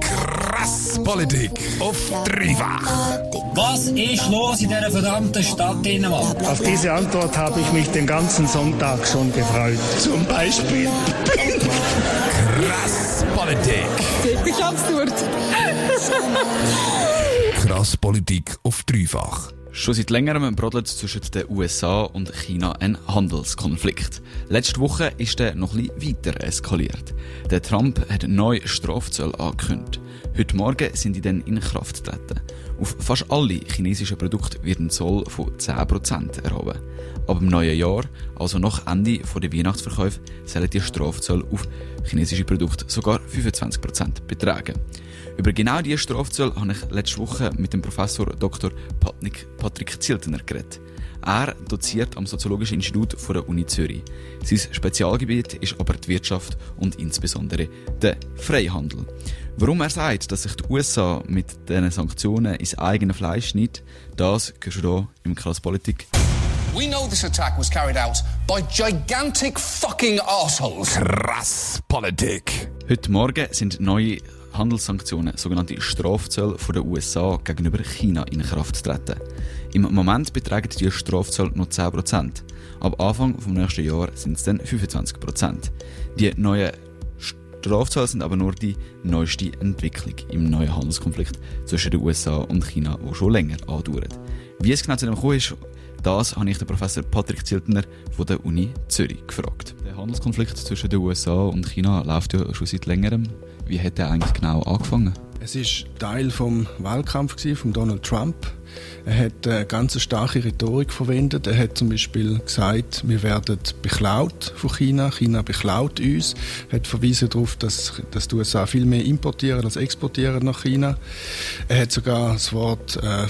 Krass Politik auf dreifach. Was ist los in dieser verdammten Stadt Dänemark? Auf diese Antwort habe ich mich den ganzen Sonntag schon gefreut. Zum Beispiel. Krass Politik. Ich hab's durch. Krass Politik auf dreifach. Schon seit längerem brodelt zwischen den USA und China ein Handelskonflikt. Letzte Woche ist der noch bisschen weiter eskaliert. Der Trump hat neue Strafzölle angekündigt. Heute Morgen sind die dann in Kraft getreten. Auf fast alle chinesischen Produkte wird ein Zoll von 10% erhoben. Ab dem neuen Jahr, also nach Ende der Weihnachtsverkäufe, sollen die Strafzölle auf chinesische Produkte sogar 25% betragen. Über genau diese Strafzölle habe ich letzte Woche mit dem Professor Dr. Patrick, Ziltener geredet. Er doziert am Soziologischen Institut der Uni Zürich. Sein Spezialgebiet ist aber die Wirtschaft und insbesondere der Freihandel. Warum er sagt, dass sich die USA mit diesen Sanktionen ins eigene Fleisch schneidet, das hörst du hier im Klasspolitik. We know this attack was carried out by gigantic fucking assholes. Krass Politik. Heute Morgen sind neue Handelssanktionen, sogenannte Strafzölle von den USA gegenüber China in Kraft treten. Im Moment betragen die Strafzölle noch 10%. Ab Anfang des nächsten Jahres sind es dann 25%. Die neuen Strafzölle sind aber nur die neueste Entwicklung im neuen Handelskonflikt zwischen den USA und China, der schon länger andauert. Wie es genau zu dem gekommen ist, das habe ich den Professor Patrick Ziltner von der Uni Zürich gefragt. Der Handelskonflikt zwischen den USA und China läuft ja schon seit längerem. Wie hat er eigentlich genau angefangen? Es ist Teil vom Wahlkampf von Donald Trump. Er hat eine ganz starke Rhetorik verwendet. Er hat zum Beispiel gesagt, wir werden beklaut von China. China beklaut uns. Er hat verwiesen darauf, dass, dass die USA viel mehr importieren als exportieren nach China. Er hat sogar das Wort äh,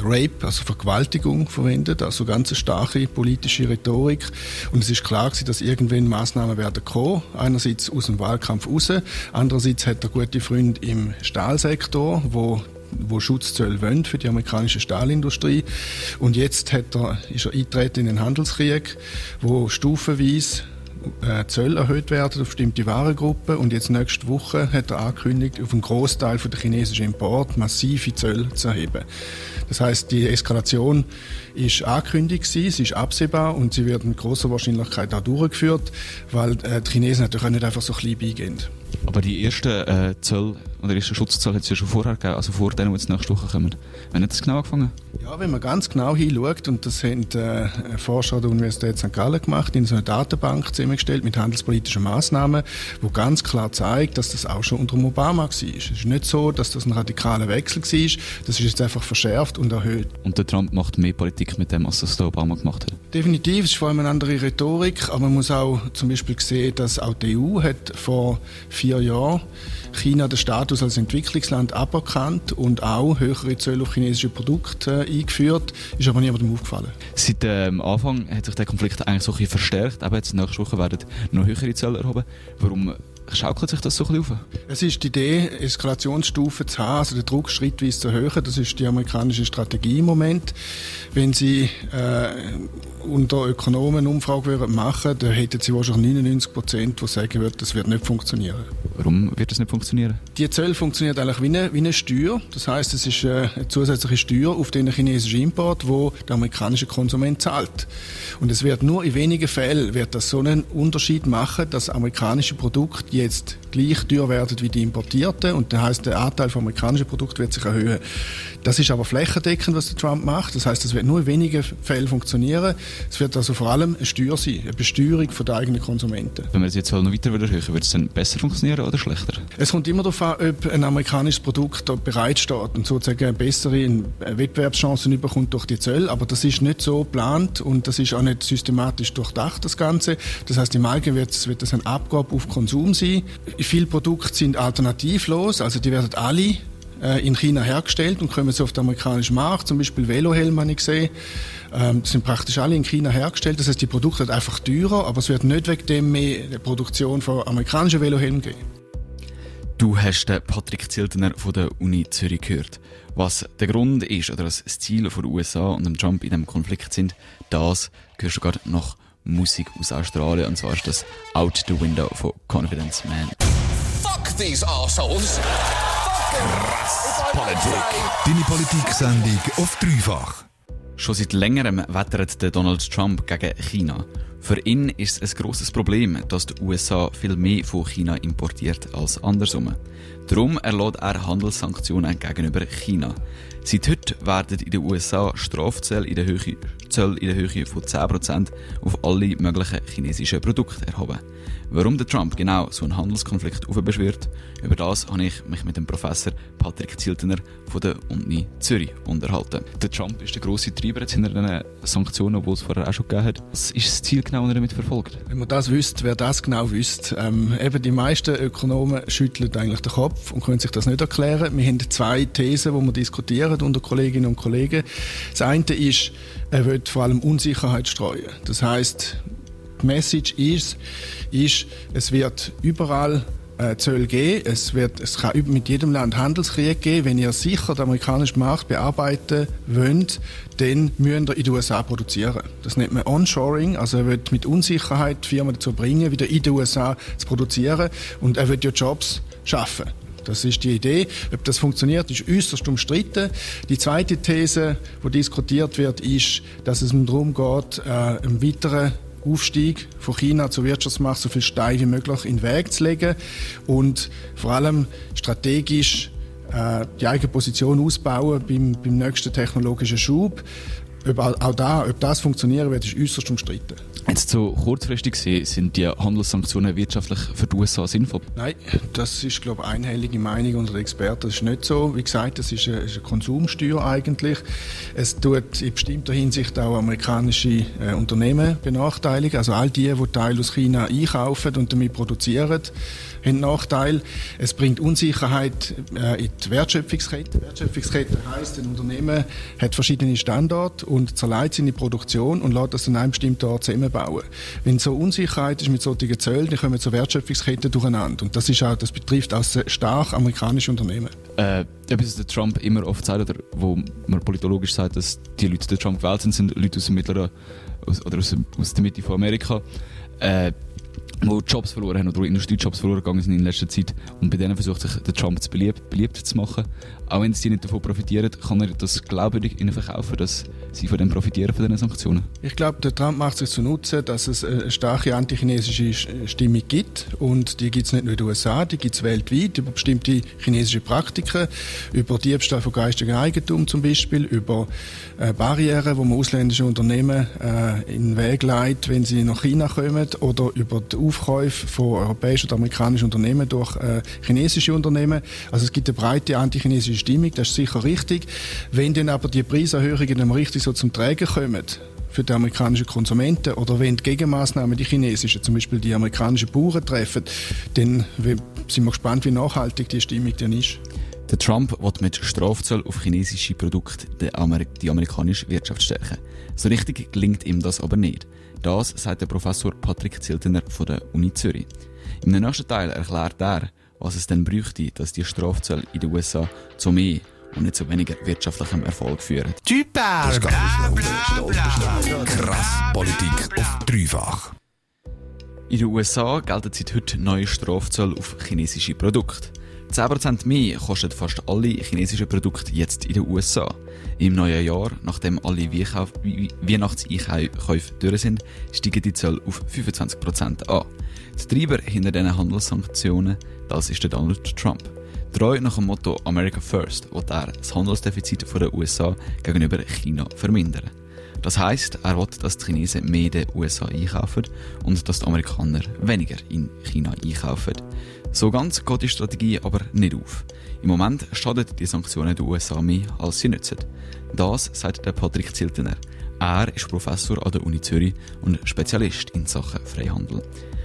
Rape, also Vergewaltigung, verwendet. Also ganz starke politische Rhetorik. Und es ist klar gewesen, dass irgendwann Maßnahmen werden kommen. Einerseits aus dem Wahlkampf raus. Andererseits hat er gute Freunde im Stahlsektor, wo wo Schutzzölle wollen für die amerikanische Stahlindustrie. Und jetzt hat er, ist er eingetreten in den Handelskrieg, wo stufenweise Zölle erhöht werden auf bestimmte Warengruppen und jetzt nächste Woche hat er angekündigt, auf einen Großteil der chinesischen Import massive Zölle zu erheben. Das heißt, die Eskalation ist angekündigt, sie ist absehbar und sie wird mit großer Wahrscheinlichkeit auch durchgeführt, weil äh, die Chinesen natürlich nicht einfach so klein beigehen. Aber die ersten äh, Zölle oder die ersten Schutzzölle hat es ja schon vorher gegeben, also vor denen, die jetzt nächste Woche kommen. Wann hat das genau angefangen? Ja, wenn man ganz genau hinschaut, und das haben äh, Forscher der Universität St. Gallen gemacht, in so einer Datenbank zusammengestellt mit handelspolitischen Maßnahmen, wo ganz klar zeigt, dass das auch schon unter Obama war. Es ist nicht so, dass das ein radikaler Wechsel war, das ist jetzt einfach verschärft und erhöht. Und der Trump macht mehr Politik mit dem, als das der Obama gemacht hat? Definitiv, es ist vor allem eine andere Rhetorik, aber man muss auch zum Beispiel sehen, dass auch die EU hat vor vier Jahren China den Status als Entwicklungsland aberkannt und auch höhere Zölle auf chinesische Produkte äh, eingeführt. Ist aber niemandem aufgefallen. Seit dem ähm, Anfang hat sich der Konflikt eigentlich so ein bisschen verstärkt. Aber jetzt nächste Woche werden noch höhere Zölle erhoben. Warum schaukelt sich das so ein bisschen auf? Es ist die Idee, Eskalationsstufen zu haben, also den Druck schrittweise zu erhöhen. Das ist die amerikanische Strategie im Moment. Wenn Sie äh, unter Ökonomen eine Umfrage machen würden, dann hätten Sie wahrscheinlich 99 Prozent, die sagen würden, das wird nicht funktionieren. Warum wird das nicht funktionieren? Die Zölle funktioniert eigentlich wie eine, wie eine Steuer. Das heißt, es ist äh, eine zusätzliche Steuer auf den chinesischen Import, wo der amerikanische Konsument zahlt. Und es wird nur in wenigen Fällen wird das so einen Unterschied machen, dass amerikanische Produkte jetzt gleich teuer werden wie die importierten und das heißt der Anteil von amerikanischen Produkten wird sich erhöhen. Das ist aber flächendeckend, was der Trump macht. Das heißt, es wird nur in wenigen Fällen funktionieren. Es wird also vor allem eine Steuer sein, eine Besteuerung der eigenen Konsumenten. Wenn wir es jetzt noch weiter erhöhen, wird es dann besser funktionieren oder schlechter? Es kommt immer darauf an, ob ein amerikanisches Produkt da bereitsteht und sozusagen bessere Wettbewerbschancen bekommt durch die Zölle. Aber das ist nicht so geplant und das ist auch nicht systematisch durchdacht, das Ganze. Das heißt, im Allgemeinen wird, wird das ein Abgabe auf Konsum sein. Viele Produkte sind alternativlos, also die werden alle äh, in China hergestellt und kommen so auf den amerikanischen Markt. Zum Beispiel Velohelm habe ich gesehen. Ähm, sind praktisch alle in China hergestellt. Das heißt, die Produkte sind einfach teurer, aber es wird nicht wegen dem mehr die Produktion von amerikanischen Velohelmen geben. Du hast den Patrick Ziltener von der Uni Zürich gehört. Was der Grund ist oder was das Ziel den USA und dem Trump in diesem Konflikt sind, das hörst du gerade noch Musik aus Australien und zwar ist das Out the Window von Confidence Man. Fuck these assholes. Politik. Deine Politik-Sendung auf dreifach. Schon seit längerem wettert Donald Trump gegen China. Für ihn ist es ein grosses Problem, dass die USA viel mehr von China importiert als andersrum. Darum erlässt er Handelssanktionen gegenüber China. Seit heute werden in den USA Strafzölle in der Höhe, in der Höhe von 10% auf alle möglichen chinesischen Produkte erhoben. Warum der Trump genau so einen Handelskonflikt aufbeschwört, über das habe ich mich mit dem Professor Patrick Ziltener von der Uni Zürich unterhalten. Der Trump ist der grosse Treiber jetzt hinter den Sanktionen, die es vorher auch schon gegeben hat. Was ist das Ziel genau, das er damit verfolgt? Wenn man das wüsste, wer das genau wüsste. Ähm, eben die meisten Ökonomen schütteln eigentlich den Kopf und können sich das nicht erklären. Wir haben zwei Thesen, die wir diskutieren unter Kolleginnen und Kollegen. Das eine ist, er will vor allem Unsicherheit streuen. Das heißt, die Message ist, ist es wird überall äh, Zölle geben. Es, wird, es kann mit jedem Land Handelskrieg geben. Wenn ihr sicher den amerikanischen Markt bearbeiten wollt, dann müsst ihr in den USA produzieren. Das nennt man Onshoring. Also er wird mit Unsicherheit die Firmen dazu bringen, wieder in den USA zu produzieren. Und er wird ja Jobs schaffen. Das ist die Idee. Ob das funktioniert, ist äußerst umstritten. Die zweite These, die diskutiert wird, ist, dass es darum geht, äh, einen weiteren Aufstieg von China zur Wirtschaftsmacht so viel Stein wie möglich in den Weg zu legen und vor allem strategisch äh, die eigene Position ausbauen beim, beim nächsten technologischen Schub. Ob, auch da, ob das funktionieren wird, ist äußerst umstritten. Jetzt so kurzfristig gesehen, sind die Handelssanktionen wirtschaftlich für die USA sinnvoll? Nein, das ist, glaube ich, einhellige Meinung unter den Experten. Das ist nicht so. Wie gesagt, das ist eine, ist eine Konsumsteuer eigentlich. Es tut in bestimmter Hinsicht auch amerikanische äh, Unternehmen benachteiligen. Also all die, die Teile aus China einkaufen und damit produzieren, haben Nachteil. Es bringt Unsicherheit äh, in die Wertschöpfungskette. Wertschöpfungskette heisst, ein Unternehmen hat verschiedene Standorte und zerlegt seine Produktion und lässt das an einem bestimmten Ort zusammenbauen. Wenn so Unsicherheit ist mit solchen Zöllen, dann kommen so Wertschöpfungsketten durcheinander. Und das, ist auch, das betrifft auch stark amerikanische Unternehmen. Äh, etwas, der Trump immer oft sagt, oder wo man politologisch sagt, dass die Leute, die Trump gewählt sind, sind Leute aus dem mittleren aus, oder aus, aus der Mitte von Amerika. Äh, wo Jobs verloren haben oder Industriejobs verloren gegangen sind in letzter Zeit. Und bei denen versucht sich der Trump zu beliebt, beliebt zu machen. Auch wenn sie nicht davon profitieren, kann er das glaubwürdig ihnen verkaufen, dass sie von dem profitieren, von diesen Sanktionen. Ich glaube, der Trump macht sich zunutze, dass es eine starke antichinesische Stimmung gibt. Und die gibt es nicht nur in den USA, die gibt es weltweit, über bestimmte chinesische Praktiken, über Diebstahl von geistigem Eigentum zum Beispiel, über äh, Barrieren, wo man ausländische Unternehmen äh, in den Weg leitet, wenn sie nach China kommen, oder über die Aufkäufe von europäischen und amerikanischen Unternehmen durch äh, chinesische Unternehmen. Also es gibt eine breite antichinesische Stimmung, das ist sicher richtig. Wenn dann aber die Preiserhöhungen dann richtig so zum Tragen kommen, für die amerikanischen Konsumenten oder wenn die Gegenmaßnahmen die chinesischen, zum Beispiel die amerikanischen Bauern treffen, dann sind wir gespannt, wie nachhaltig die Stimmung dann ist. Der Trump will mit Strafzölle auf chinesische Produkte die amerikanische Wirtschaft stärken. So richtig gelingt ihm das aber nicht. Das sagt der Professor Patrick Ziltener von der Uni Zürich. Im nächsten Teil erklärt er, was es denn bräuchte, dass die Strafzölle in den USA zu mehr und nicht zu weniger wirtschaftlichem Erfolg führen. Das Krass Politik auf dreifach. In den USA gelten seit heute neue Strafzölle auf chinesische Produkte. 10% mehr kosten fast alle chinesischen Produkte jetzt in den USA. Im neuen Jahr, nachdem alle Weihnachtseinkäufe durch sind, steigen die Zölle auf 25% an. Der Treiber hinter diesen Handelssanktionen, das ist der Donald Trump. Treu nach dem Motto America First will er das Handelsdefizit der USA gegenüber China vermindern. Das heißt, er will, dass die Chinesen mehr in den USA einkaufen und dass die Amerikaner weniger in China einkaufen. So ganz geht die Strategie aber nicht auf. Im Moment schadet die Sanktionen den USA mehr, als sie nützen. Das sagt der Patrick Ziltener. Er ist Professor an der Uni Zürich und Spezialist in Sachen Freihandel.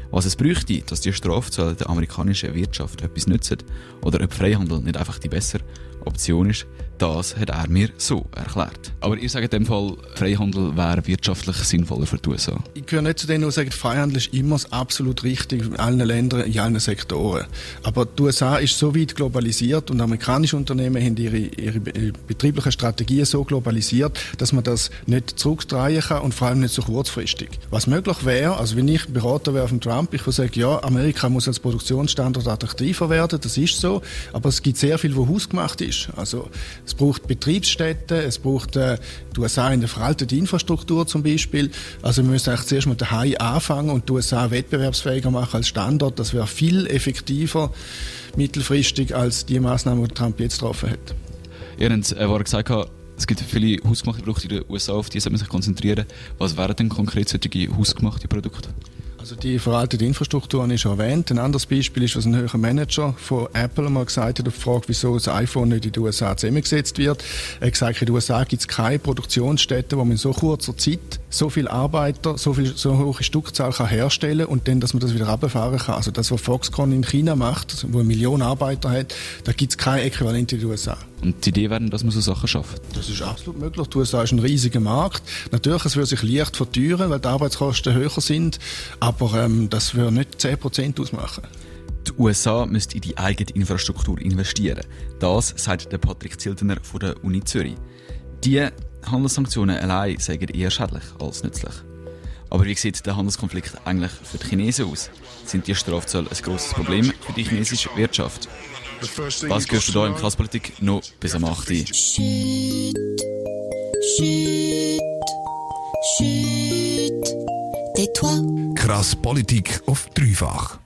Was es bräuchte, dass die Strafzölle der amerikanischen Wirtschaft etwas nützen oder ob Freihandel nicht einfach die bessere Option ist, das hat er mir so erklärt. Aber ihr sagt in dem Fall, Freihandel wäre wirtschaftlich sinnvoller für die USA. Ich gehöre nicht zu denen, die sagen, Freihandel ist immer absolut richtig in allen Ländern, in allen Sektoren. Aber die USA ist so weit globalisiert und amerikanische Unternehmen haben ihre, ihre betrieblichen Strategien so globalisiert, dass man das nicht zurückdrehen kann und vor allem nicht so kurzfristig. Was möglich wäre, also wenn ich Berater wäre von Trump, ich würde sagen, ja, Amerika muss als Produktionsstandort attraktiver werden, das ist so, aber es gibt sehr viel, wo hausgemacht ist. Also es braucht Betriebsstätten, es braucht äh, die USA in der veralteten Infrastruktur zum Beispiel. Also wir müssen eigentlich zuerst mal daheim anfangen und die USA wettbewerbsfähiger machen als Standort. Das wäre viel effektiver mittelfristig als die Maßnahmen, die Trump jetzt getroffen hat. Ihr habt äh, gesagt, es gibt viele hausgemachte Produkte in den USA, auf die sollte man sich konzentrieren. Was wären denn konkret solche hausgemachte Produkte? Also die veraltete Infrastruktur habe ich schon erwähnt. Ein anderes Beispiel ist, was ein höherer Manager von Apple mal gesagt hat, auf die Frage, wieso das iPhone nicht in den USA zusammengesetzt wird. Er hat gesagt, in den USA gibt es keine Produktionsstätten, wo man in so kurzer Zeit so viele Arbeiter, so viel, so hohe Stückzahl kann herstellen und dann, dass man das wieder runterfahren kann. Also das, was Foxconn in China macht, wo eine Million Arbeiter hat, da gibt es kein Äquivalent in den USA. Und die Idee wäre, dass man so Sachen schafft? Das ist absolut möglich. Die USA ist ein riesiger Markt. Natürlich, es würde sich leicht verteuern, weil die Arbeitskosten höher sind, aber ähm, das würde nicht 10% ausmachen. Die USA müsste in die eigene Infrastruktur investieren. Das sagt der Patrick Ziltener von der Uni Zürich. Die Handelssanktionen allein seien eher schädlich als nützlich. Aber wie sieht der Handelskonflikt eigentlich für die Chinesen aus? Sind die Strafzölle ein grosses Problem für die chinesische Wirtschaft? Was gehörst du da in Klasspolitik noch bis am 8. Shit, shit, shit, Krass Politik auf dreifach.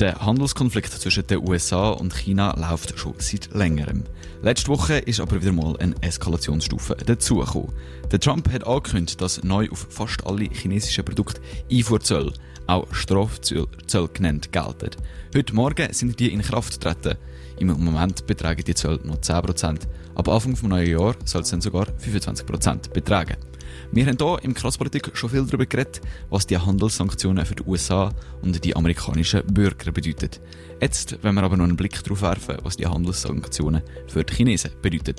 Der Handelskonflikt zwischen den USA und China läuft schon seit längerem. Letzte Woche ist aber wieder mal eine Eskalationsstufe dazugekommen. Der Trump hat angekündigt, dass neu auf fast alle chinesischen Produkte Einfuhrzölle, auch Strafzölle genannt, gelten. Heute Morgen sind die in Kraft getreten. Im Moment betragen die Zölle noch 10%. Ab Anfang des neuen Jahres soll es dann sogar 25% betragen. Wir haben hier im Krasspolitik schon viel darüber geredet, was die Handelssanktionen für die USA und die amerikanischen Bürger bedeuten. Jetzt wollen wir aber noch einen Blick darauf werfen, was die Handelssanktionen für die Chinesen bedeuten.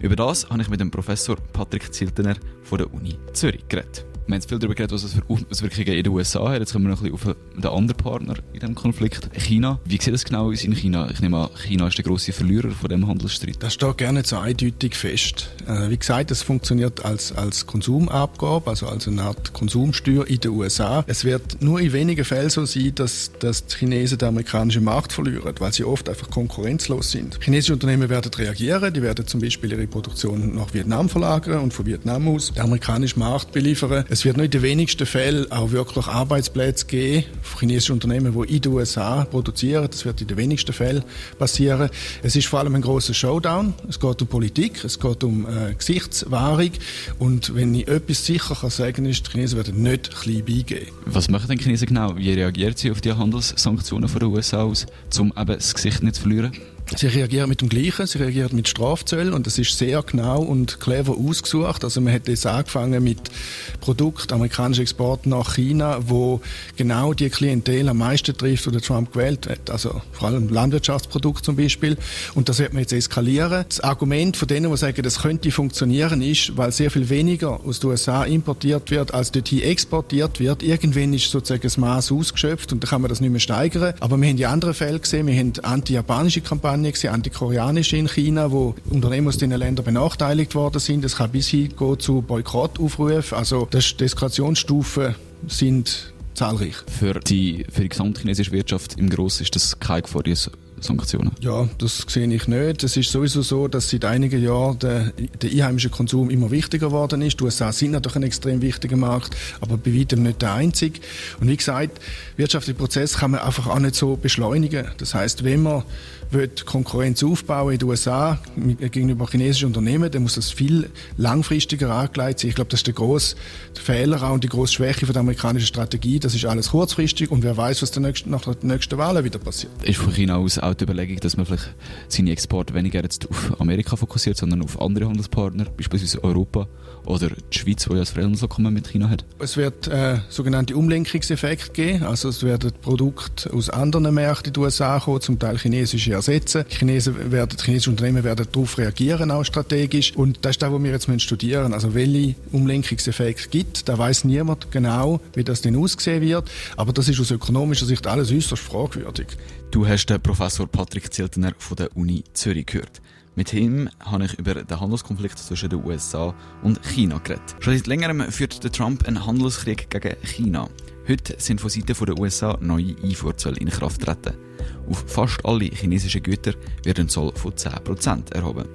Über das habe ich mit dem Professor Patrick Ziltener von der Uni Zürich geredet. Wir haben viel darüber geredet, was es für Auswirkungen in den USA hat. Jetzt kommen wir noch ein bisschen auf den anderen Partner in diesem Konflikt, China. Wie sieht das genau aus in China? Ich nehme an, China ist der grosse Verlierer von dem Handelsstreit. Das steht gerne so eindeutig fest. Äh, wie gesagt, es funktioniert als, als Konsumabgabe, also als eine Art Konsumsteuer in den USA. Es wird nur in wenigen Fällen so sein, dass, dass die Chinesen den amerikanischen Markt verlieren, weil sie oft einfach konkurrenzlos sind. Chinesische Unternehmen werden reagieren, die werden zum Beispiel ihre Produktion nach Vietnam verlagern und von Vietnam aus den amerikanischen Markt beliefern. Es wird nur in den wenigsten Fällen auch wirklich Arbeitsplätze geben von chinesischen Unternehmen, die in den USA produzieren. Das wird in den wenigsten Fällen passieren. Es ist vor allem ein großer Showdown. Es geht um Politik, es geht um äh, Gesichtswahrung. Und wenn ich etwas sicher kann sagen ist, die Chinesen werden nicht klein beigeben. Was machen denn Chinesen genau? Wie reagieren sie auf die Handelssanktionen von den USA aus, um eben das Gesicht nicht zu verlieren? Sie reagieren mit dem Gleichen, sie reagieren mit Strafzöllen und das ist sehr genau und clever ausgesucht. Also man hat jetzt angefangen mit Produkten, amerikanischen Exporten nach China, wo genau die Klientel am meisten trifft, die Trump gewählt hat. Also vor allem Landwirtschaftsprodukte zum Beispiel. Und das wird man jetzt eskalieren. Das Argument von denen, die sagen, das könnte funktionieren, ist, weil sehr viel weniger aus den USA importiert wird, als dorthin exportiert wird. Irgendwann ist sozusagen das Maß ausgeschöpft und dann kann man das nicht mehr steigern. Aber wir haben die anderen Fälle gesehen, wir haben anti-japanische Kampagnen Kampagne gewesen, antikoreanische in China, wo Unternehmen aus diesen Ländern benachteiligt worden sind. Es kann bis hin zu Boykottaufrufen. Also die Eskalationsstufen sind zahlreich. Für die, für die gesamte chinesische Wirtschaft im Grossen ist das keine Gefahr, Sanktionen? Ja, das sehe ich nicht. Es ist sowieso so, dass seit einigen Jahren der, der einheimische Konsum immer wichtiger geworden ist. Die USA sind natürlich ein extrem wichtiger Markt, aber bei weitem nicht der einzige. Und wie gesagt, wirtschaftliche Prozess kann man einfach auch nicht so beschleunigen. Das heißt, wenn man will Konkurrenz aufbauen in den USA gegenüber chinesischen Unternehmen, dann muss das viel langfristiger angelegt sein. Ich glaube, das ist der grosse Fehler auch und die grosse Schwäche von der amerikanischen Strategie. Das ist alles kurzfristig und wer weiß, was nächsten, nach den nächsten Wahlen wieder passiert. Ist von China aus auch die Überlegung, dass man vielleicht seine Exporte weniger jetzt auf Amerika fokussiert, sondern auf andere Handelspartner, beispielsweise Europa oder die Schweiz, die ja das Freihandelsabkommen mit China hat? Es wird äh, sogenannte Umlenkungseffekt geben. Also es werden Produkte aus anderen Märkten in den USA kommen, zum Teil chinesische ersetzen. Die Chinesen werden, die chinesischen Unternehmen werden darauf reagieren, auch strategisch. Und das ist das, was wir jetzt studieren müssen. Also welche Umlenkungseffekte gibt, da weiß niemand genau, wie das denn aussehen wird. Aber das ist aus ökonomischer Sicht alles äußerst fragwürdig. Du hast den Professor Patrick Ziltener von der Uni Zürich gehört. Mit ihm habe ich über den Handelskonflikt zwischen den USA und China geredet. Schon seit längerem führt Trump einen Handelskrieg gegen China. Heute sind von Seiten der USA neue Einfuhrzölle in Kraft treten. Auf fast alle chinesischen Güter wird ein Zoll von 10% erhoben.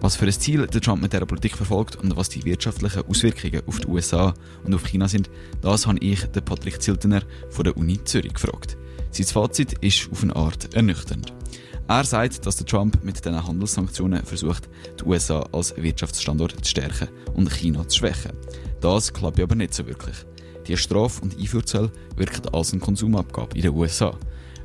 Was für ein Ziel der Trump mit dieser Politik verfolgt und was die wirtschaftlichen Auswirkungen auf die USA und auf China sind, das habe ich den Patrick Ziltener von der Uni Zürich gefragt. Sein Fazit ist auf eine Art ernüchternd. Er sagt, dass der Trump mit diesen Handelssanktionen versucht, die USA als Wirtschaftsstandort zu stärken und China zu schwächen. Das klappt aber nicht so wirklich. Die Straf- und Einfuhrzölle wirken als eine Konsumabgabe in den USA.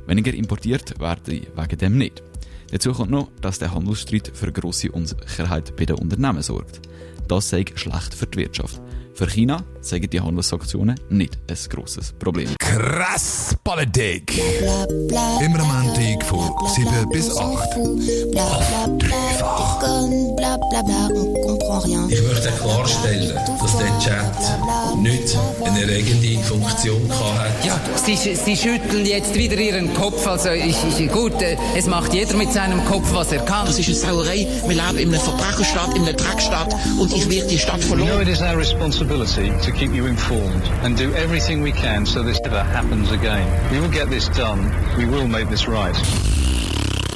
Weniger importiert werden wegen dem nicht. Dazu kommt noch, dass der Handelsstreit für grosse Unsicherheit bei den Unternehmen sorgt. Das sei schlecht für die Wirtschaft. Für China sagen die Handelssanktionen nicht ein grosses Problem. Krass Politik! Immer am Montag von 7 bis 8. Auf dreifach. Ich möchte klarstellen, dass der Chat nicht eine erregende Funktion hatte. Ja, Sie, Sie schütteln jetzt wieder Ihren Kopf. Also ich, ich, gut, äh, es macht jeder mit seinem Kopf, was er kann. Das ist eine Sauerei. Wir leben in einer Verbrecherstadt, in einer Dreckstadt und ich werde die Stadt verloren. You know responsibility to keep you informed and do everything we can so this never happens again. We will get this done. We will make this right.